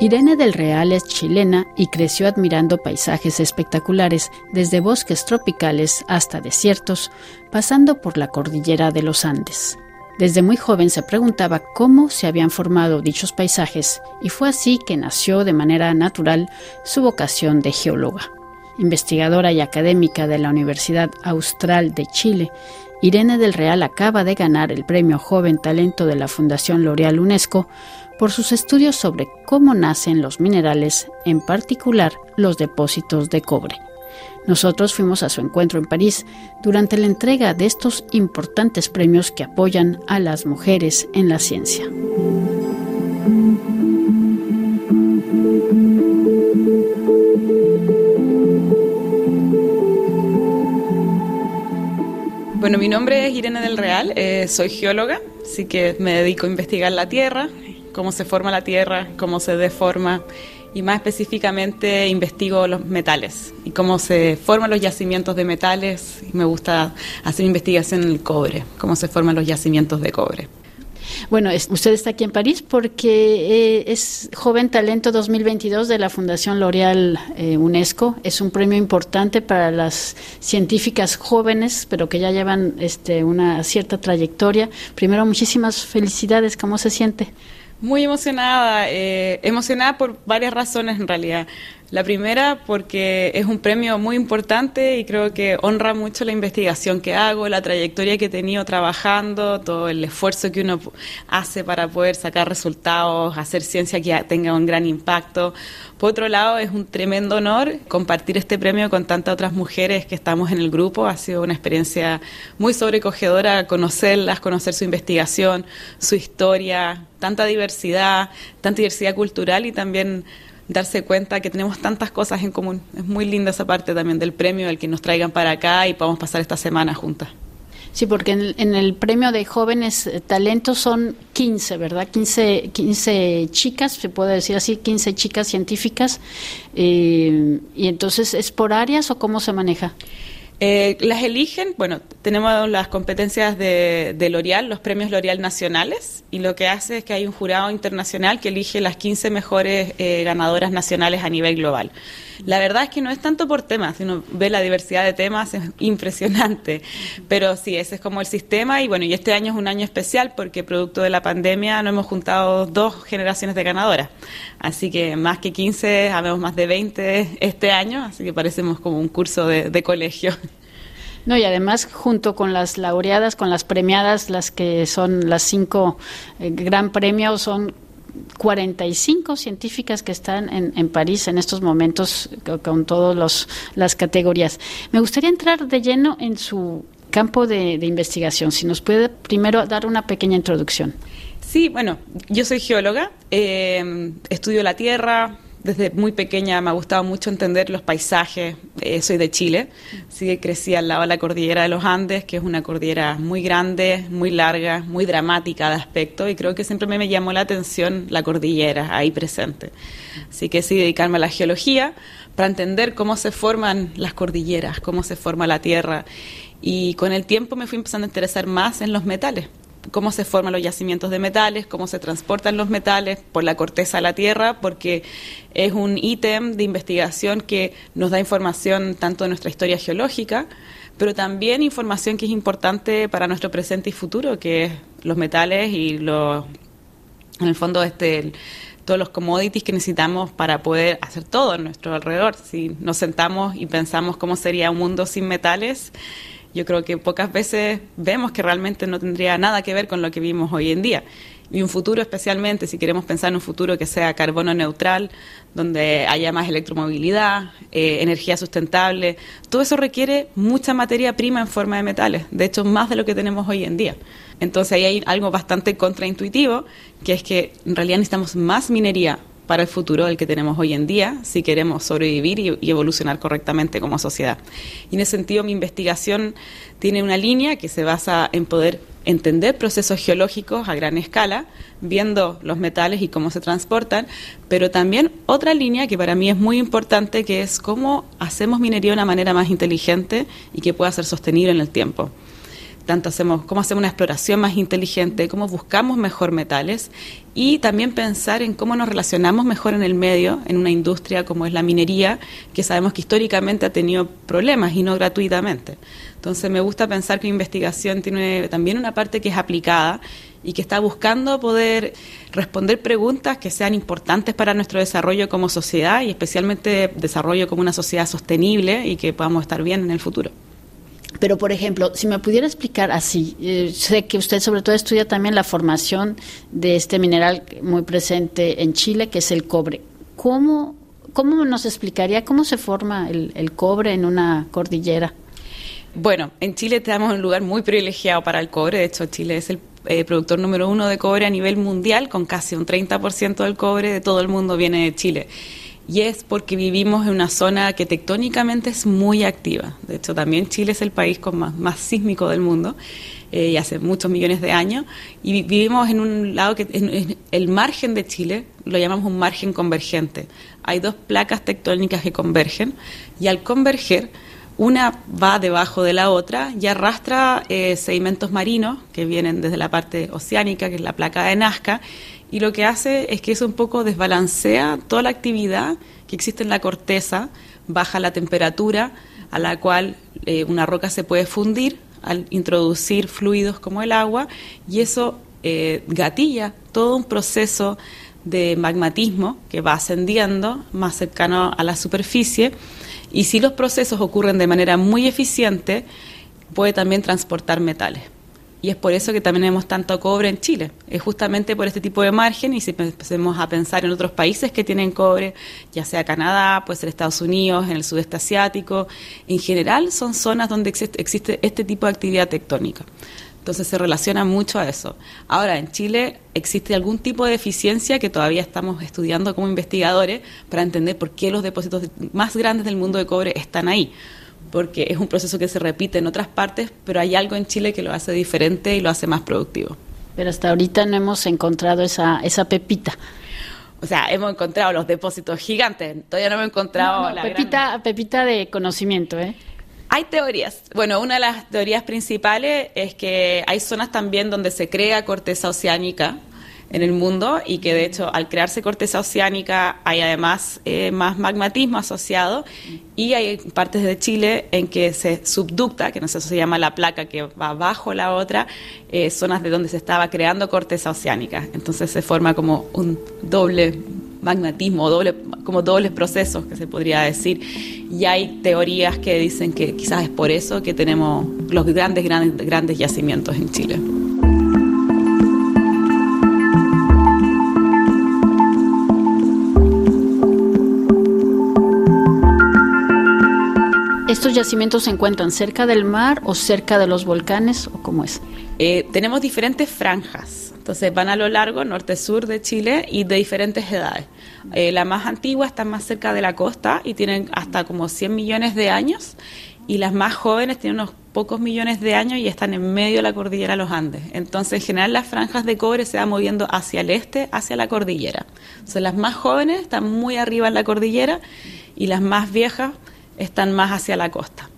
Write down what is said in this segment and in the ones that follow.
Irene del Real es chilena y creció admirando paisajes espectaculares, desde bosques tropicales hasta desiertos, pasando por la cordillera de los Andes. Desde muy joven se preguntaba cómo se habían formado dichos paisajes y fue así que nació de manera natural su vocación de geóloga. Investigadora y académica de la Universidad Austral de Chile, Irene del Real acaba de ganar el Premio Joven Talento de la Fundación L'Oreal UNESCO por sus estudios sobre cómo nacen los minerales, en particular los depósitos de cobre. Nosotros fuimos a su encuentro en París durante la entrega de estos importantes premios que apoyan a las mujeres en la ciencia. Bueno, mi nombre es Irene del Real, eh, soy geóloga, así que me dedico a investigar la Tierra cómo se forma la Tierra, cómo se deforma y más específicamente investigo los metales y cómo se forman los yacimientos de metales. Me gusta hacer investigación en el cobre, cómo se forman los yacimientos de cobre. Bueno, usted está aquí en París porque eh, es Joven Talento 2022 de la Fundación L'Oréal eh, UNESCO. Es un premio importante para las científicas jóvenes, pero que ya llevan este, una cierta trayectoria. Primero, muchísimas felicidades. ¿Cómo se siente? Muy emocionada, eh, emocionada por varias razones en realidad. La primera porque es un premio muy importante y creo que honra mucho la investigación que hago, la trayectoria que he tenido trabajando, todo el esfuerzo que uno hace para poder sacar resultados, hacer ciencia que tenga un gran impacto. Por otro lado, es un tremendo honor compartir este premio con tantas otras mujeres que estamos en el grupo. Ha sido una experiencia muy sobrecogedora conocerlas, conocer su investigación, su historia, tanta diversidad, tanta diversidad cultural y también darse cuenta que tenemos tantas cosas en común. Es muy linda esa parte también del premio, el que nos traigan para acá y podamos pasar esta semana juntas. Sí, porque en el, premio de jóvenes eh, talentos son 15, ¿verdad? 15, 15 chicas, se puede decir así, 15 chicas científicas. Eh, ¿Y entonces es por áreas o cómo se maneja? Eh, las eligen, bueno, tenemos las competencias de, de L'Oreal, los premios L'Oreal nacionales, y lo que hace es que hay un jurado internacional que elige las 15 mejores eh, ganadoras nacionales a nivel global. La verdad es que no es tanto por temas, si uno ve la diversidad de temas es impresionante, pero sí, ese es como el sistema y bueno, y este año es un año especial porque producto de la pandemia no hemos juntado dos generaciones de ganadoras, así que más que 15, habemos más de 20 este año, así que parecemos como un curso de, colegio. No, y además junto con las laureadas, con las premiadas, las que son las cinco eh, gran premios, son 45 científicas que están en, París en estos momentos con, todas las categorías. Me gustaría entrar de lleno en su campo de, investigación. Si nos puede primero dar una pequeña introducción. Sí, bueno, yo soy geóloga, eh, estudio la Tierra, desde muy pequeña me ha gustado mucho entender los paisajes. Eh, soy de Chile, así que crecí al lado de la cordillera de los Andes, que es una cordillera muy grande, muy larga, muy dramática de aspecto, y creo que siempre me llamó la atención la cordillera ahí presente. Así que sí, dedicarme a la geología para entender cómo se forman las cordilleras, cómo se forma la tierra. Y con el tiempo me fui empezando a interesar más en los metales cómo se forman los yacimientos de metales, cómo se transportan los metales por la corteza a la Tierra, porque es un ítem de investigación que nos da información tanto de nuestra historia geológica, pero también información que es importante para nuestro presente y futuro, que es los metales y los, en el fondo este todos los commodities que necesitamos para poder hacer todo a nuestro alrededor. Si nos sentamos y pensamos cómo sería un mundo sin metales, yo creo que pocas veces vemos que realmente no tendría nada que ver con lo que vimos hoy en día. Y un futuro especialmente, si queremos pensar en un futuro que sea carbono neutral, donde haya más electromovilidad, eh, energía sustentable, todo eso requiere mucha materia prima en forma de metales, de hecho más de lo que tenemos hoy en día. Entonces ahí hay algo bastante contraintuitivo, que es que en realidad necesitamos más minería para el futuro del que tenemos hoy en día si queremos sobrevivir y, evolucionar correctamente como sociedad. Y en ese sentido mi investigación tiene una línea que se basa en poder entender procesos geológicos a gran escala, viendo los metales y cómo se transportan, pero también otra línea que para mí es muy importante, que es cómo hacemos minería de una manera más inteligente y que pueda ser sostenible en el tiempo tanto hacemos, cómo hacemos una exploración más inteligente, cómo buscamos mejor metales y también pensar en cómo nos relacionamos mejor en el medio, en una industria como es la minería, que sabemos que históricamente ha tenido problemas y no gratuitamente. Entonces me gusta pensar que investigación tiene también una parte que es aplicada y que está buscando poder responder preguntas que sean importantes para nuestro desarrollo como sociedad y especialmente desarrollo como una sociedad sostenible y que podamos estar bien en el futuro. Pero, por ejemplo, si me pudiera explicar así, eh, sé que usted sobre todo estudia también la formación de este mineral muy presente en Chile, que es el cobre. ¿Cómo, cómo nos explicaría cómo se forma el, el cobre en una cordillera? Bueno, en Chile tenemos un lugar muy privilegiado para el cobre. De hecho, Chile es el eh, productor número uno de cobre a nivel mundial, con casi un 30% del cobre de todo el mundo viene de Chile y es porque vivimos en una zona que tectónicamente es muy activa. De hecho, también Chile es el país con más, sísmico del mundo eh, y hace muchos millones de años. Y vivimos en un lado que en, el margen de Chile lo llamamos un margen convergente. Hay dos placas tectónicas que convergen y al converger una va debajo de la otra y arrastra eh, sedimentos marinos que vienen desde la parte oceánica, que es la placa de Nazca, y lo que hace es que eso un poco desbalancea toda la actividad que existe en la corteza, baja la temperatura a la cual eh, una roca se puede fundir al introducir fluidos como el agua y eso eh, gatilla todo un proceso de magmatismo que va ascendiendo más cercano a la superficie. Y si los procesos ocurren de manera muy eficiente puede también transportar metales y es por eso que también tenemos tanto cobre en Chile. Es justamente por este tipo de margen y si empecemos a pensar en otros países que tienen cobre, ya sea Canadá, puede ser Estados Unidos, en el sudeste asiático, en general son zonas donde existe, este tipo de actividad tectónica. Entonces se relaciona mucho a eso. Ahora, en Chile existe algún tipo de deficiencia que todavía estamos estudiando como investigadores para entender por qué los depósitos más grandes del mundo de cobre están ahí porque es un proceso que se repite en otras partes, pero hay algo en Chile que lo hace diferente y lo hace más productivo. Pero hasta ahorita no hemos encontrado esa, esa pepita. O sea, hemos encontrado los depósitos gigantes, todavía no hemos encontrado la pepita, pepita de conocimiento, ¿eh? Hay teorías. Bueno, una de las teorías principales es que hay zonas también donde se crea corteza oceánica, en el mundo y que de hecho al crearse corteza oceánica hay además eh, más magmatismo asociado y hay partes de Chile en que se subducta, que no sé, si se llama la placa que va bajo la otra, eh, zonas de donde se estaba creando corteza oceánica. Entonces se forma como un doble magmatismo, doble, como dobles procesos que se podría decir. Y hay teorías que dicen que quizás es por eso que tenemos los grandes, grandes, grandes yacimientos en Chile. ¿Estos yacimientos se encuentran cerca del mar o cerca de los volcanes o cómo es? Eh, tenemos diferentes franjas, entonces van a lo largo, norte-sur de Chile y de diferentes edades. Eh, la más antigua está más cerca de la costa y tienen hasta como 100 millones de años y las más jóvenes tienen unos pocos millones de años y están en medio de la cordillera de los Andes. Entonces, en general, las franjas de cobre se van moviendo hacia el este, hacia la cordillera. Entonces, las más jóvenes están muy arriba en la cordillera y las más viejas están más hacia la costa.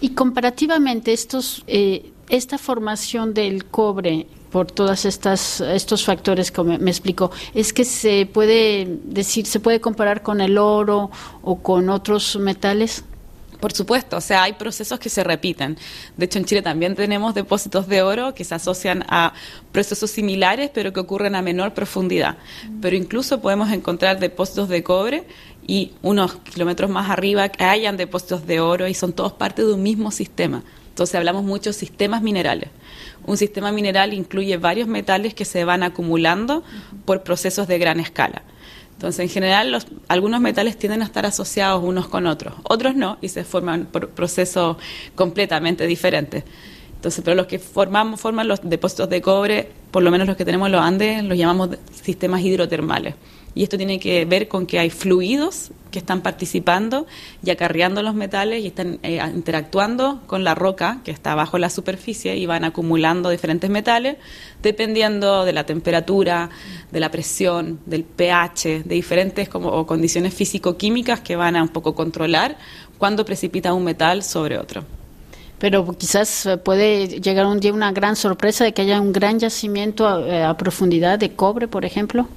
Y comparativamente estos, eh, esta formación del cobre por todos estos factores que me, me, explico, es que se puede decir, se puede comparar con el oro o con otros metales. Por supuesto, o sea, hay procesos que se repiten. De hecho, en Chile también tenemos depósitos de oro que se asocian a procesos similares, pero que ocurren a menor profundidad. Pero incluso podemos encontrar depósitos de cobre y unos kilómetros más arriba que hayan depósitos de oro y son todos parte de un mismo sistema. Entonces hablamos mucho de sistemas minerales. Un sistema mineral incluye varios metales que se van acumulando por procesos de gran escala. Entonces, en general, los, algunos metales tienden a estar asociados unos con otros, otros no, y se forman por procesos completamente diferentes. Entonces, pero los que formamos, forman los depósitos de cobre, por lo menos los que tenemos en los Andes, los llamamos sistemas hidrotermales y esto tiene que ver con que hay fluidos que están participando y acarreando los metales y están eh, interactuando con la roca que está bajo la superficie y van acumulando diferentes metales dependiendo de la temperatura, de la presión, del pH, de diferentes como, condiciones físico-químicas que van a un poco controlar cuando precipita un metal sobre otro. Pero quizás puede llegar un día una gran sorpresa de que haya un gran yacimiento a profundidad de cobre, por ejemplo.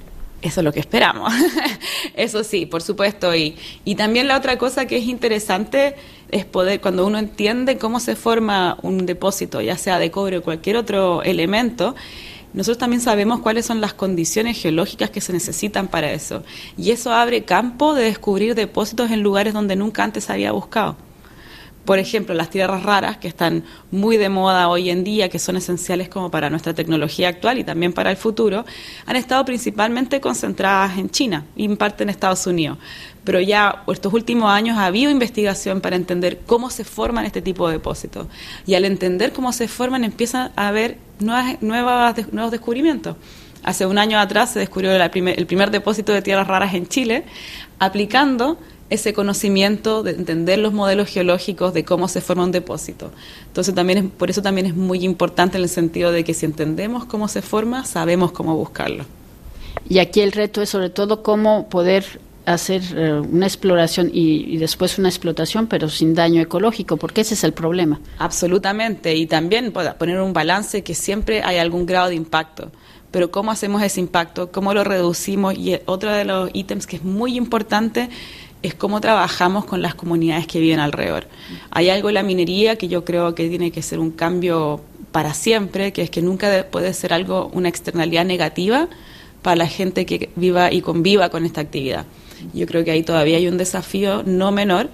Eso es lo que esperamos. Eso sí, por supuesto. Y, y también la otra cosa que es interesante es poder, cuando uno entiende cómo se forma un depósito, ya sea de cobre o cualquier otro elemento, nosotros también sabemos cuáles son las condiciones geológicas que se necesitan para eso. Y eso abre campo de descubrir depósitos en lugares donde nunca antes había buscado. Por ejemplo, las tierras raras, que están muy de moda hoy en día, que son esenciales como para nuestra tecnología actual y también para el futuro, han estado principalmente concentradas en China y en parte en Estados Unidos. Pero ya estos últimos años ha habido investigación para entender cómo se forman este tipo de depósitos. Y al entender cómo se forman, empiezan a haber nuevas, nuevos descubrimientos. Hace un año atrás se descubrió el primer depósito de tierras raras en Chile, aplicando ese conocimiento de entender los modelos geológicos de cómo se forma un depósito. Entonces también es, por eso también es muy importante en el sentido de que si entendemos cómo se forma, sabemos cómo buscarlo. Y aquí el reto es sobre todo cómo poder hacer eh, una exploración y, y, después una explotación, pero sin daño ecológico, porque ese es el problema. Absolutamente, y también poner un balance que siempre hay algún grado de impacto. Pero cómo hacemos ese impacto, cómo lo reducimos, y otro de los ítems que es muy importante es cómo trabajamos con las comunidades que viven alrededor. Hay algo en la minería que yo creo que tiene que ser un cambio para siempre, que es que nunca puede ser algo, una externalidad negativa para la gente que viva y conviva con esta actividad. Yo creo que ahí todavía hay un desafío no menor,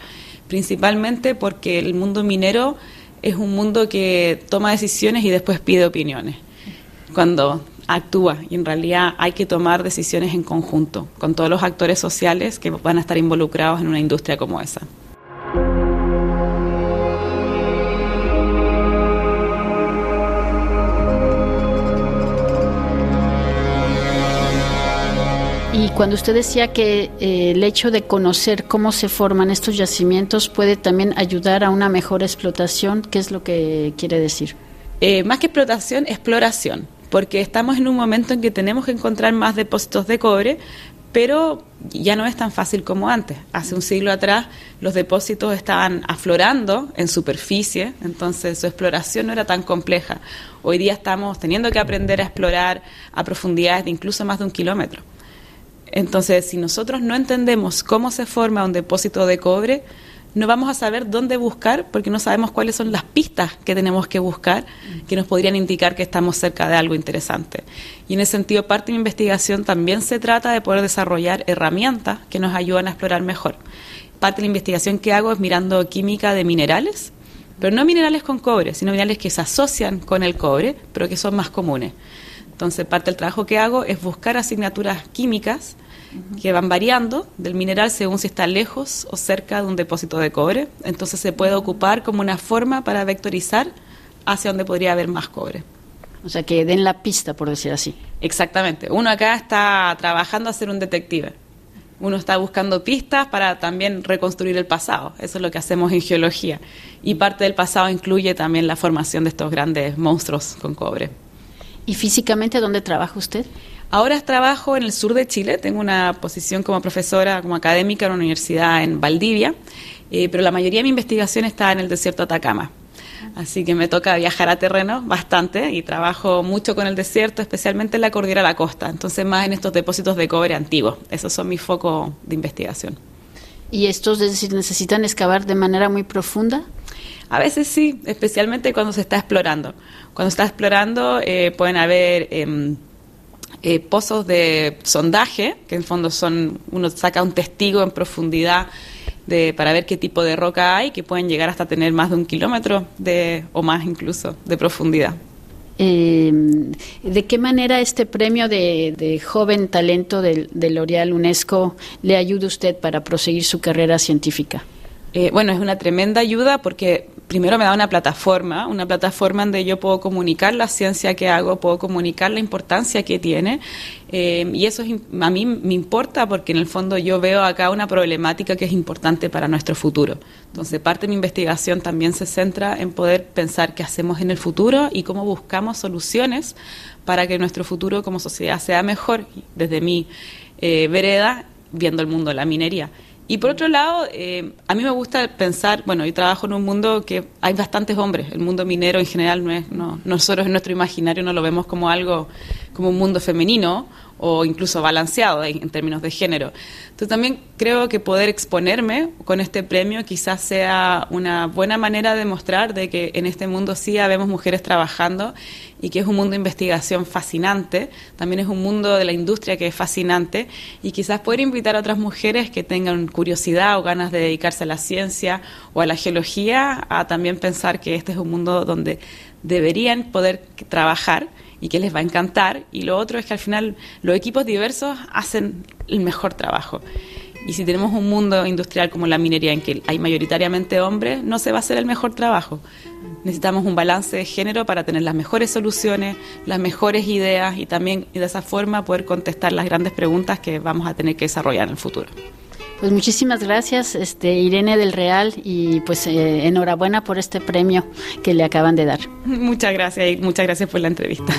principalmente porque el mundo minero es un mundo que toma decisiones y después pide opiniones. Cuando actúa y en realidad hay que tomar decisiones en conjunto con todos los actores sociales que van a estar involucrados en una industria como esa. Y cuando usted decía que eh, el hecho de conocer cómo se forman estos yacimientos puede también ayudar a una mejor explotación, ¿qué es lo que quiere decir? Eh, más que explotación, exploración porque estamos en un momento en que tenemos que encontrar más depósitos de cobre, pero ya no es tan fácil como antes. Hace un siglo atrás los depósitos estaban aflorando en superficie, entonces su exploración no era tan compleja. Hoy día estamos teniendo que aprender a explorar a profundidades de incluso más de un kilómetro. Entonces, si nosotros no entendemos cómo se forma un depósito de cobre, no vamos a saber dónde buscar porque no sabemos cuáles son las pistas que tenemos que buscar que nos podrían indicar que estamos cerca de algo interesante. Y en ese sentido, parte de mi investigación también se trata de poder desarrollar herramientas que nos ayudan a explorar mejor. Parte de la investigación que hago es mirando química de minerales, pero no minerales con cobre, sino minerales que se asocian con el cobre, pero que son más comunes. Entonces, parte del trabajo que hago es buscar asignaturas químicas que van variando del mineral según si está lejos o cerca de un depósito de cobre. Entonces se puede ocupar como una forma para vectorizar hacia donde podría haber más cobre. O sea, que den la pista, por decir así. Exactamente. Uno acá está trabajando a ser un detective. Uno está buscando pistas para también reconstruir el pasado. Eso es lo que hacemos en geología. Y parte del pasado incluye también la formación de estos grandes monstruos con cobre. ¿Y físicamente dónde trabaja usted? Ahora trabajo en el sur de Chile, tengo una posición como profesora, como académica en una universidad en Valdivia, eh, pero la mayoría de mi investigación está en el desierto de Atacama. Así que me toca viajar a terreno bastante y trabajo mucho con el desierto, especialmente en la cordillera de la costa, entonces más en estos depósitos de cobre antiguos. Esos son mis focos de investigación. ¿Y estos necesitan excavar de manera muy profunda? A veces sí, especialmente cuando se está explorando. Cuando se está explorando eh, pueden haber... Em, eh, pozos de sondaje, que en fondo son, uno saca un testigo en profundidad de, para ver qué tipo de roca hay, que pueden llegar hasta tener más de un kilómetro de, o más incluso de profundidad. Eh, ¿De qué manera este premio de, joven talento de, de L'Oreal UNESCO le ayuda a usted para proseguir su carrera científica? Eh, bueno, es una tremenda ayuda porque primero me da una plataforma, una plataforma donde yo puedo comunicar la ciencia que hago, puedo comunicar la importancia que tiene eh, y eso a mí me importa porque en el fondo yo veo acá una problemática que es importante para nuestro futuro. Entonces, parte de mi investigación también se centra en poder pensar qué hacemos en el futuro y cómo buscamos soluciones para que nuestro futuro como sociedad sea mejor desde mi eh, vereda viendo el mundo de la minería Y por otro lado, eh, a mí me gusta pensar, bueno, yo trabajo en un mundo que hay bastantes hombres, el mundo minero en general no es, no, nosotros en nuestro imaginario no lo vemos como algo, como un mundo femenino o incluso balanceado en, términos de género. Entonces también creo que poder exponerme con este premio quizás sea una buena manera de mostrar de que en este mundo sí habemos mujeres trabajando y que es un mundo de investigación fascinante, también es un mundo de la industria que es fascinante y quizás poder invitar a otras mujeres que tengan curiosidad o ganas de dedicarse a la ciencia o a la geología a también pensar que este es un mundo donde deberían poder trabajar y que les va a encantar. Y lo otro es que al final los equipos diversos hacen el mejor trabajo. Y si tenemos un mundo industrial como la minería en que hay mayoritariamente hombres, no se va a hacer el mejor trabajo. Necesitamos un balance de género para tener las mejores soluciones, las mejores ideas y también de esa forma poder contestar las grandes preguntas que vamos a tener que desarrollar en el futuro. Pues muchísimas gracias, este, Irene del Real, y pues eh, enhorabuena por este premio que le acaban de dar. Muchas gracias y muchas gracias por la entrevista.